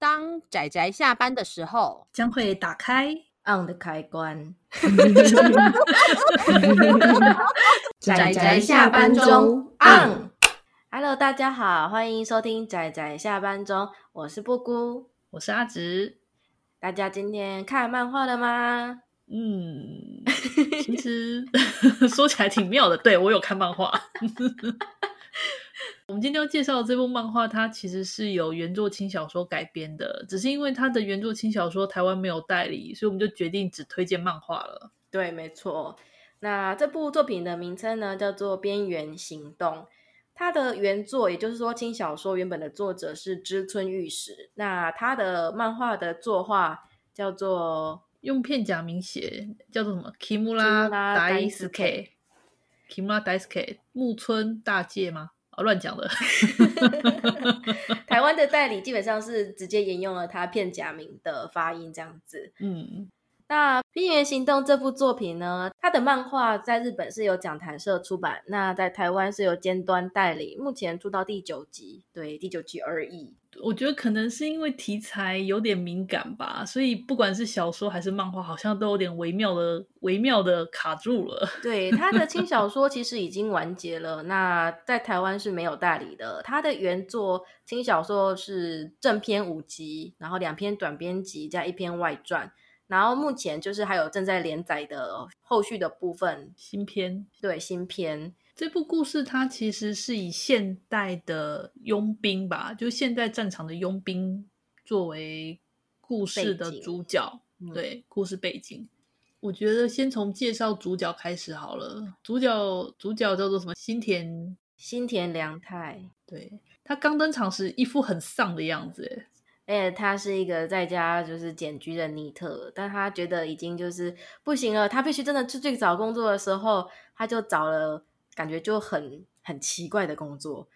当仔仔下班的时候，将会打开 on 的开关。仔仔下班中 on。Hello，大家好，欢迎收听仔仔下班中，我是布姑，我是阿直。大家今天看漫画了吗？嗯，其实 说起来挺妙的。对，我有看漫画。我们今天要介绍的这部漫画，它其实是由原作轻小说改编的，只是因为它的原作轻小说台湾没有代理，所以我们就决定只推荐漫画了。对，没错。那这部作品的名称呢，叫做《边缘行动》。它的原作，也就是说轻小说原本的作者是知村玉史。那他的漫画的作画叫做用片假名写，叫做什么？Kimura Daisuke，Kimura Daisuke，木村大介吗？乱讲的，台湾的代理基本上是直接沿用了他片假名的发音，这样子。嗯，那《边缘行动》这部作品呢，它的漫画在日本是由讲谈社出版，那在台湾是由尖端代理，目前出到第九集，对，第九集而已。我觉得可能是因为题材有点敏感吧，所以不管是小说还是漫画，好像都有点微妙的、微妙的卡住了。对，他的轻小 说其实已经完结了，那在台湾是没有代理的。他的原作轻小说是正篇五集，然后两篇短篇集加一篇外传，然后目前就是还有正在连载的后续的部分新篇，对，新篇。这部故事它其实是以现代的佣兵吧，就现代战场的佣兵作为故事的主角，嗯、对，故事背景。我觉得先从介绍主角开始好了。主角主角叫做什么？新田新田良太。对，他刚登场时一副很丧的样子，哎，他是一个在家就是捡橘的尼特，但他觉得已经就是不行了，他必须真的去去找工作的时候，他就找了。感觉就很很奇怪的工作，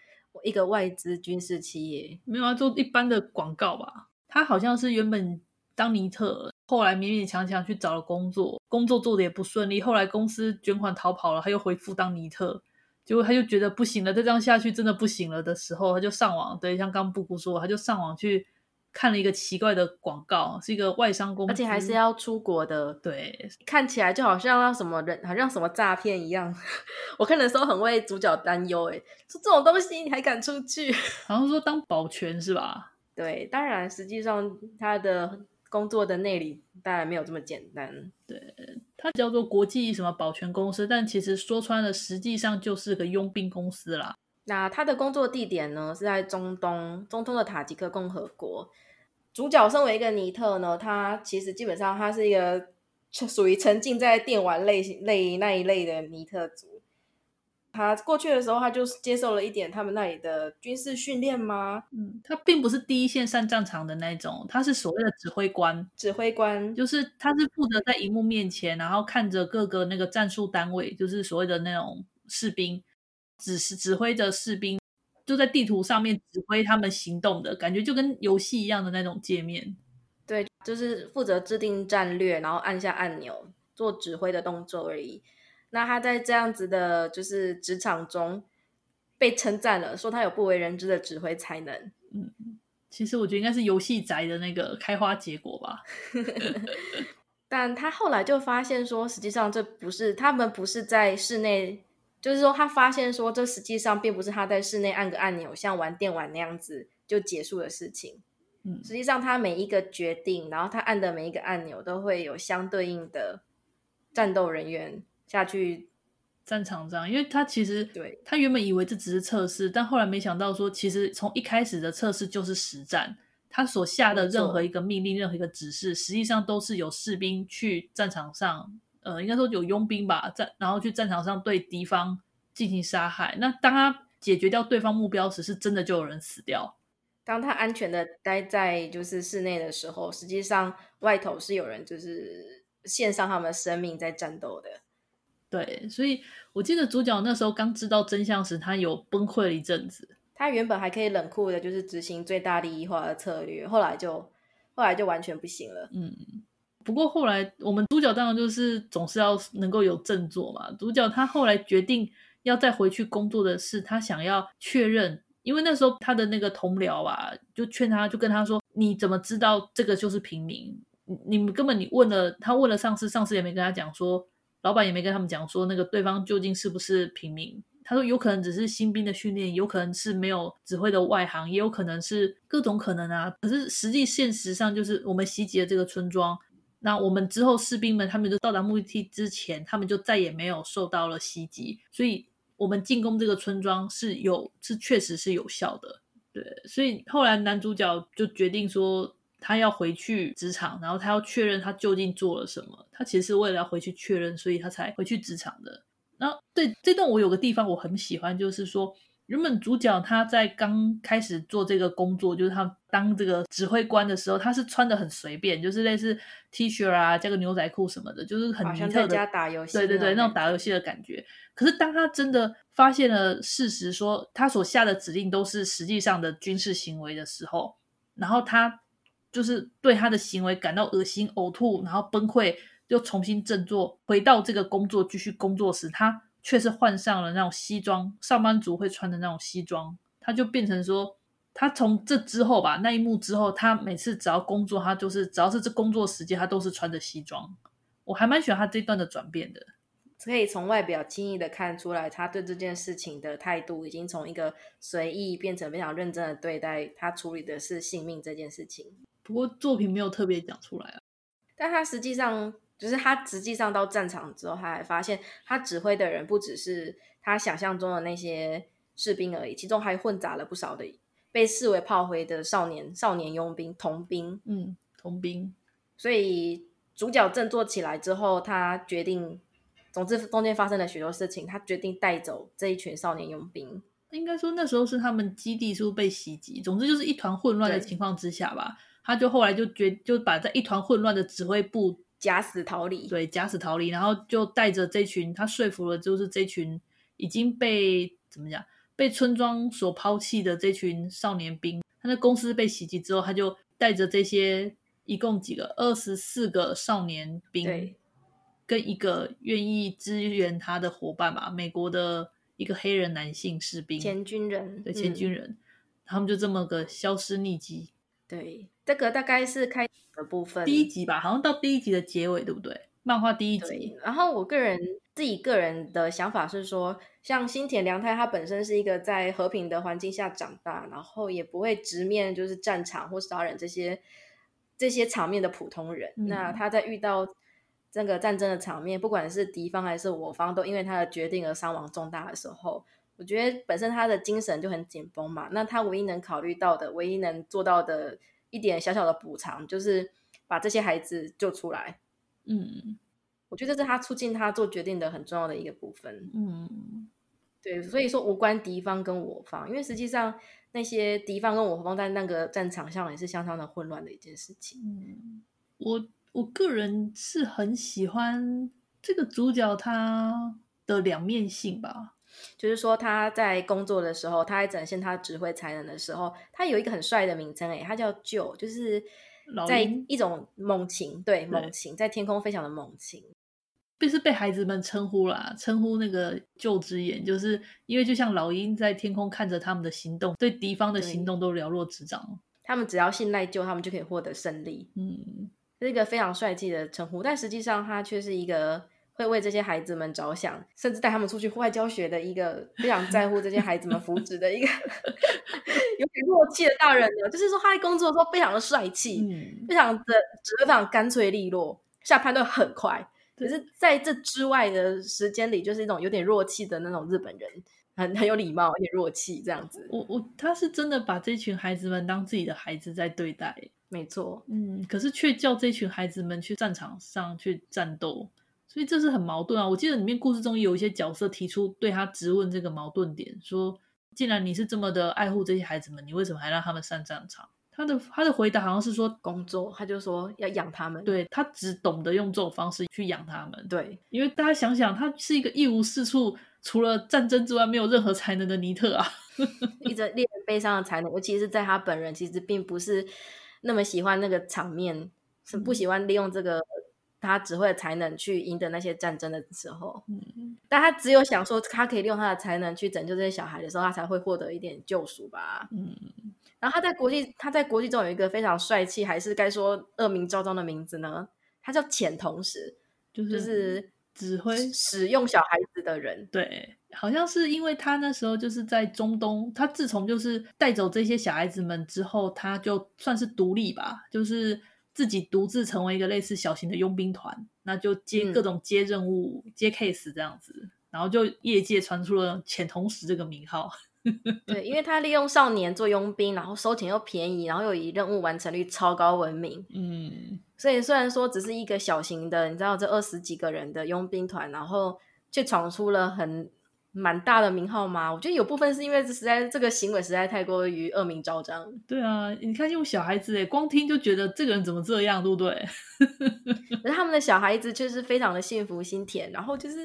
一个外资军事企业，没有啊，做一般的广告吧。他好像是原本当尼特，后来勉勉强强去找了工作，工作做的也不顺利。后来公司卷款逃跑了，他又恢复当尼特，结果他就觉得不行了，再这样下去真的不行了的时候，他就上网，对，像刚布布说，他就上网去。看了一个奇怪的广告，是一个外商公司，而且还是要出国的。对，看起来就好像要什么人，好像什么诈骗一样。我看的时候很为主角担忧，哎，说这种东西你还敢出去？好像说当保全是吧？对，当然实际上他的工作的内里当然没有这么简单。对，他叫做国际什么保全公司，但其实说穿了，实际上就是个佣兵公司啦。那他的工作地点呢，是在中东，中东的塔吉克共和国。主角身为一个尼特呢，他其实基本上他是一个属于沉浸在电玩类型类那一类的尼特族。他过去的时候，他就接受了一点他们那里的军事训练吗？嗯，他并不是第一线上战场的那种，他是所谓的指挥官。指挥官就是他是负责在荧幕面前，然后看着各个那个战术单位，就是所谓的那种士兵。只是指挥着士兵，就在地图上面指挥他们行动的感觉，就跟游戏一样的那种界面。对，就是负责制定战略，然后按下按钮做指挥的动作而已。那他在这样子的，就是职场中被称赞了，说他有不为人知的指挥才能。嗯，其实我觉得应该是游戏宅的那个开花结果吧。但他后来就发现说，实际上这不是他们不是在室内。就是说，他发现说，这实际上并不是他在室内按个按钮，像玩电玩那样子就结束的事情。嗯，实际上他每一个决定，然后他按的每一个按钮，都会有相对应的战斗人员下去战场上。因为他其实对他原本以为这只是测试，但后来没想到说，其实从一开始的测试就是实战。他所下的任何一个命令、任何一个指示，实际上都是有士兵去战场上。呃，应该说有佣兵吧，在然后去战场上对敌方进行杀害。那当他解决掉对方目标时，是真的就有人死掉。当他安全的待在就是室内的时候，实际上外头是有人就是献上他们的生命在战斗的。对，所以我记得主角那时候刚知道真相时，他有崩溃了一阵子。他原本还可以冷酷的，就是执行最大利益化的策略，后来就后来就完全不行了。嗯。不过后来，我们主角当然就是总是要能够有振作嘛。主角他后来决定要再回去工作的是，他想要确认，因为那时候他的那个同僚啊，就劝他，就跟他说：“你怎么知道这个就是平民？你们根本你问了他问了上司，上司也没跟他讲说，老板也没跟他们讲说那个对方究竟是不是平民。他说有可能只是新兵的训练，有可能是没有指挥的外行，也有可能是各种可能啊。可是实际现实上就是我们袭击了这个村庄，那我们之后士兵们他们就到达目的地之前，他们就再也没有受到了袭击，所以我们进攻这个村庄是有是确实是有效的。对，所以后来男主角就决定说。他要回去职场，然后他要确认他究竟做了什么。他其实是为了要回去确认，所以他才回去职场的。那对这段我有个地方我很喜欢，就是说原本主角他在刚开始做这个工作，就是他当这个指挥官的时候，他是穿的很随便，就是类似 T 恤啊，加个牛仔裤什么的，就是很尼特的。家打游戏。对对对，那种打游戏的感觉。可是当他真的发现了事实，说他所下的指令都是实际上的军事行为的时候，然后他。就是对他的行为感到恶心、呕吐，然后崩溃，又重新振作，回到这个工作继续工作时，他却是换上了那种西装，上班族会穿的那种西装。他就变成说，他从这之后吧，那一幕之后，他每次只要工作，他就是只要是这工作时间，他都是穿着西装。我还蛮喜欢他这段的转变的，可以从外表轻易的看出来，他对这件事情的态度已经从一个随意变成非常认真的对待，他处理的是性命这件事情。不过作品没有特别讲出来啊，但他实际上就是他实际上到战场之后，他还发现他指挥的人不只是他想象中的那些士兵而已，其中还混杂了不少的被视为炮灰的少年、少年佣兵、童兵。嗯，童兵。所以主角振作起来之后，他决定，总之中间发生了许多事情，他决定带走这一群少年佣兵。应该说那时候是他们基地是被袭击？总之就是一团混乱的情况之下吧。他就后来就决就把在一团混乱的指挥部假死逃离，对，假死逃离，然后就带着这群，他说服了就是这群已经被怎么讲被村庄所抛弃的这群少年兵。他的公司被袭击之后，他就带着这些一共几个二十四个少年兵，对，跟一个愿意支援他的伙伴吧，美国的一个黑人男性士兵，前军人，对，前军人，嗯、他们就这么个消失匿迹。对，这个大概是开的部分，第一集吧，好像到第一集的结尾，对不对？漫画第一集。然后我个人自己个人的想法是说，像新田良太，他本身是一个在和平的环境下长大，然后也不会直面就是战场或杀人这些这些场面的普通人。嗯、那他在遇到这个战争的场面，不管是敌方还是我方，都因为他的决定而伤亡重大的时候。我觉得本身他的精神就很紧绷嘛，那他唯一能考虑到的、唯一能做到的一点小小的补偿，就是把这些孩子救出来。嗯，我觉得这是他促进他做决定的很重要的一个部分。嗯，对，所以说无关敌方跟我方，因为实际上那些敌方跟我方在那个战场上也是相当的混乱的一件事情。嗯，我我个人是很喜欢这个主角他的两面性吧。就是说他在工作的时候，他在展现他指挥才能的时候，他有一个很帅的名称诶，他叫 Joe，就是在一种猛禽，对，猛禽在天空飞翔的猛禽，就是被孩子们称呼啦，称呼那个 Joe 之眼，就是因为就像老鹰在天空看着他们的行动，对敌方的行动都了若指掌，他们只要信赖 Joe，他们就可以获得胜利，嗯，是一个非常帅气的称呼，但实际上他却是一个。会为这些孩子们着想，甚至带他们出去户外教学的一个非常在乎这些孩子们福祉的一个 有点弱气的大人呢。就是说他在工作的时候非常的帅气，嗯、非常的指挥非常干脆利落，下判断很快。可是在这之外的时间里，就是一种有点弱气的那种日本人，很很有礼貌，有点弱气这样子。我我他是真的把这群孩子们当自己的孩子在对待，没错，嗯，可是却叫这群孩子们去战场上去战斗。所以这是很矛盾啊！我记得里面故事中有一些角色提出对他质问这个矛盾点，说：既然你是这么的爱护这些孩子们，你为什么还让他们上战场？他的他的回答好像是说工作，他就说要养他们。对，他只懂得用这种方式去养他们。对，因为大家想想，他是一个一无是处，除了战争之外没有任何才能的尼特啊，一直令人悲伤的才能，尤其是在他本人其实并不是那么喜欢那个场面，是不喜欢利用这个。他只会才能去赢得那些战争的时候，嗯，但他只有想说他可以利用他的才能去拯救这些小孩的时候，他才会获得一点救赎吧。嗯，然后他在国际，他在国际中有一个非常帅气，还是该说恶名昭彰的名字呢？他叫遣童时，就是指挥使用小孩子的人。对，好像是因为他那时候就是在中东，他自从就是带走这些小孩子们之后，他就算是独立吧，就是自己独自成为一个类似小型的佣兵团，那就接各种接任务、嗯、接 case 这样子，然后就业界传出了遣童使这个名号。对，因为他利用少年做佣兵，然后收钱又便宜，然后又以任务完成率超高闻名。嗯，所以虽然说只是一个小型的，你知道这二十几个人的佣兵团，然后却闯出了很蛮大的名号吗？我觉得有部分是因为实在这个行为实在太过于恶名昭彰。对啊，你看用小孩子诶，光听就觉得这个人怎么这样，对不对？可是他们的小孩子却是非常的幸福心甜，然后就是。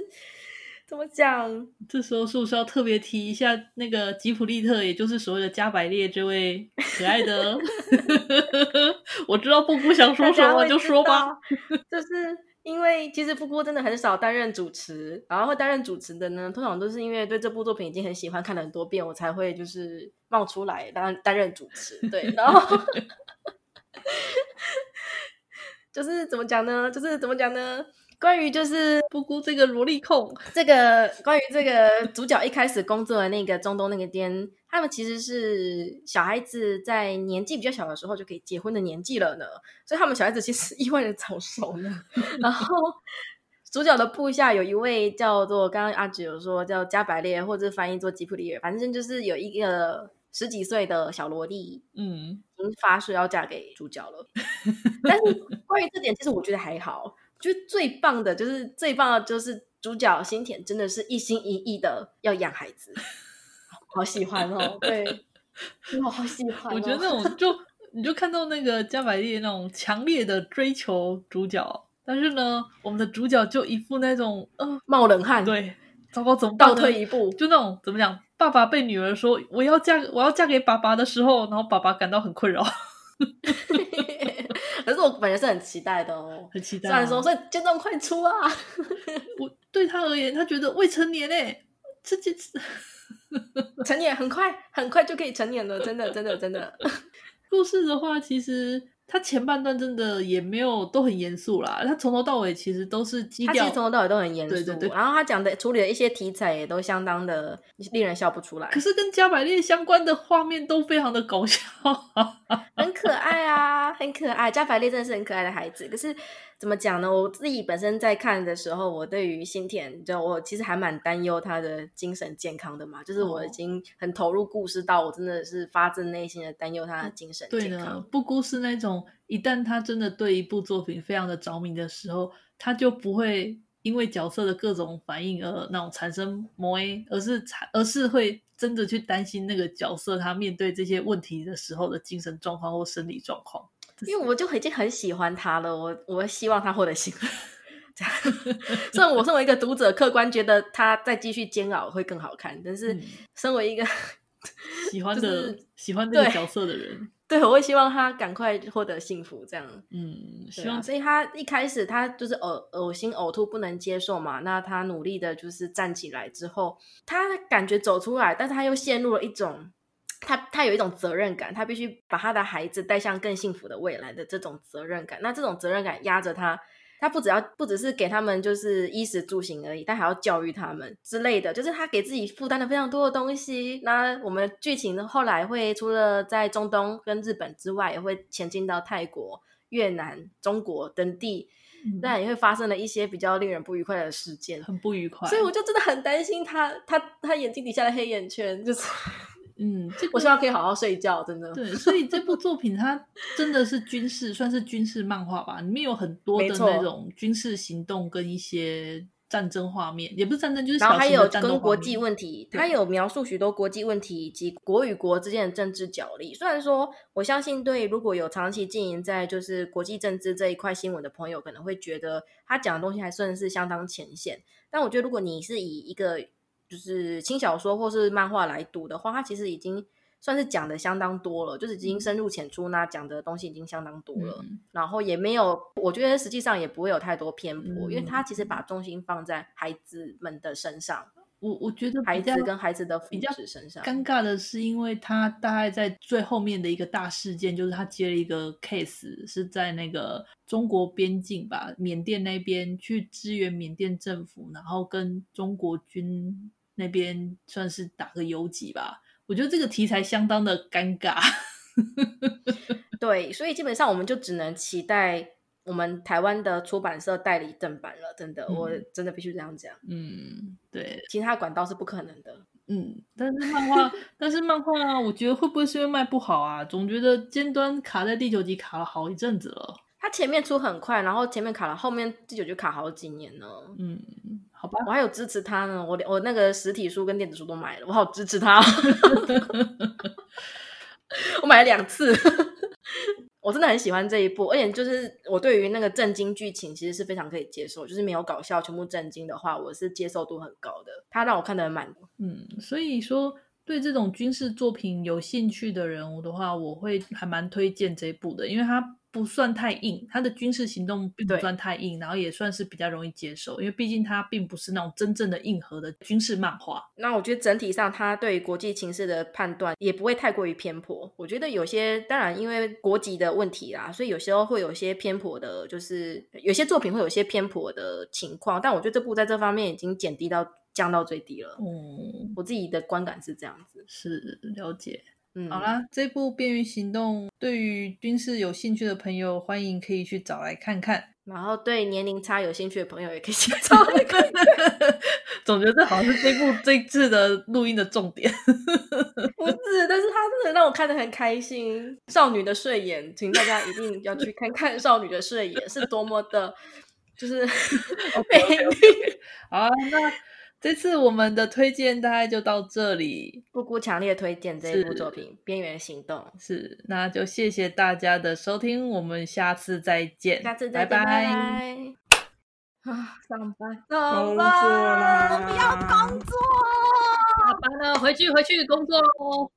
怎么讲？这时候是不是要特别提一下那个吉普利特，也就是所谓的加百列这位可爱的？我知道布布想说什么，就说吧。就是因为其实富姑真的很少担任主持，然后会担任主持的呢，通常都是因为对这部作品已经很喜欢，看了很多遍，我才会就是冒出来担担任主持。对，然后 就是怎么讲呢？就是怎么讲呢？关于就是布姑这个萝莉控，这个关于这个主角一开始工作的那个中东那个店，他们其实是小孩子在年纪比较小的时候就可以结婚的年纪了呢，所以他们小孩子其实意外的早熟呢。然后 主角的部下有一位叫做刚刚阿芷有说叫加百列，或者翻译做吉普利尔，反正就是有一个十几岁的小萝莉，嗯，已经发誓要嫁给主角了。但是关于这点，其实我觉得还好。就最棒的，就是最棒的，就是主角新田真的是一心一意的要养孩子，好喜欢哦！对，我好喜欢哦。我觉得那种就你就看到那个加百列那种强烈的追求主角，但是呢，我们的主角就一副那种呃冒冷汗，对，糟糕，怎么倒退一步？就那种怎么讲？爸爸被女儿说我要嫁我要嫁给爸爸的时候，然后爸爸感到很困扰。可是我本人是很期待的哦，很期待、啊。虽然说，所以见状快出啊！我对他而言，他觉得未成年诶，这这 成年很快，很快就可以成年了，真的，真的，真的。故事的话，其实。他前半段真的也没有都很严肃啦，他从头到尾其实都是基调，他其实从头到尾都很严肃，对对对。然后他讲的处理的一些题材也都相当的令人笑不出来。可是跟加百列相关的画面都非常的搞笑，很可爱啊，很可爱。加百列真的是很可爱的孩子，可是。怎么讲呢？我自己本身在看的时候，我对于新田，就我其实还蛮担忧他的精神健康的嘛。就是我已经很投入故事到，我真的是发自内心的担忧他的精神健康。对的，布姑是那种一旦他真的对一部作品非常的着迷的时候，他就不会因为角色的各种反应而那种产生魔 A，而是而是会真的去担心那个角色他面对这些问题的时候的精神状况或生理状况。因为我就已经很喜欢他了，我我希望他获得幸福。这样，虽然我身为一个读者，客观觉得他再继续煎熬会更好看，但是身为一个、嗯、喜欢的、就是、喜欢这个角色的人，对，我会希望他赶快获得幸福。这样，嗯，希望、啊。所以他一开始他就是呕呕心呕吐不能接受嘛，那他努力的就是站起来之后，他感觉走出来，但是他又陷入了一种。他他有一种责任感，他必须把他的孩子带向更幸福的未来的这种责任感。那这种责任感压着他，他不只要不只是给他们就是衣食住行而已，他还要教育他们之类的，就是他给自己负担了非常多的东西。那我们剧情呢，后来会除了在中东跟日本之外，也会前进到泰国、越南、中国等地，但、嗯、也会发生了一些比较令人不愉快的事件，很不愉快。所以我就真的很担心他，他他眼睛底下的黑眼圈就是。嗯，这个、我希望可以好好睡觉，真的。对，所以这部 作品它真的是军事，算是军事漫画吧，里面有很多的那种军事行动跟一些战争画面，也不是战争，就是。然后还有跟国际问题，它有描述许多国际问题以及国与国之间的政治角力。虽然说，我相信对如果有长期经营在就是国际政治这一块新闻的朋友，可能会觉得他讲的东西还算是相当前线。但我觉得，如果你是以一个就是轻小说或是漫画来读的话，它其实已经算是讲的相当多了，就是已经深入浅出，那讲的东西已经相当多了。嗯、然后也没有，我觉得实际上也不会有太多偏颇，嗯、因为它其实把重心放在孩子们的身上。我我觉得孩子跟孩子的福比较身上尴尬的是，因为他大概在最后面的一个大事件，就是他接了一个 case，是在那个中国边境吧，缅甸那边去支援缅甸政府，然后跟中国军那边算是打个游击吧。我觉得这个题材相当的尴尬。对，所以基本上我们就只能期待。我们台湾的出版社代理正版了，真的，嗯、我真的必须这样讲。嗯，对，其他管道是不可能的。嗯，但是漫画，但是漫画啊，我觉得会不会是因为卖不好啊？总觉得尖端卡在第九集卡了好一阵子了。它前面出很快，然后前面卡了，后面第九就卡好几年呢。嗯，好吧，我还有支持他呢，我我那个实体书跟电子书都买了，我好支持他。我买了两次。我真的很喜欢这一部，而且就是我对于那个震惊剧情其实是非常可以接受，就是没有搞笑，全部震惊的话，我是接受度很高的。他让我看得很满。嗯，所以说对这种军事作品有兴趣的人物的话，我会还蛮推荐这一部的，因为他。不算太硬，他的军事行动并不算太硬，然后也算是比较容易接受，因为毕竟它并不是那种真正的硬核的军事漫画。那我觉得整体上，他对国际情势的判断也不会太过于偏颇。我觉得有些当然因为国籍的问题啦，所以有时候会有些偏颇的，就是有些作品会有些偏颇的情况。但我觉得这部在这方面已经减低到降到最低了。嗯，我自己的观感是这样子，是了解。嗯、好啦，这部《边缘行动》对于军事有兴趣的朋友，欢迎可以去找来看看。然后对年龄差有兴趣的朋友，也可以去找来看看。总觉得这好像是这部这次的录音的重点。不是，但是他真的让我看得很开心。少女的睡眼，请大家一定要去看看《少女的睡眼》是多么的，就是 美丽。好，那。这次我们的推荐大概就到这里，布姑强烈推荐这一部作品《边缘行动》是。那就谢谢大家的收听，我们下次再见，下次再见，拜拜。拜拜啊，上班，上班，我不要工作，下班了，回去回去工作喽。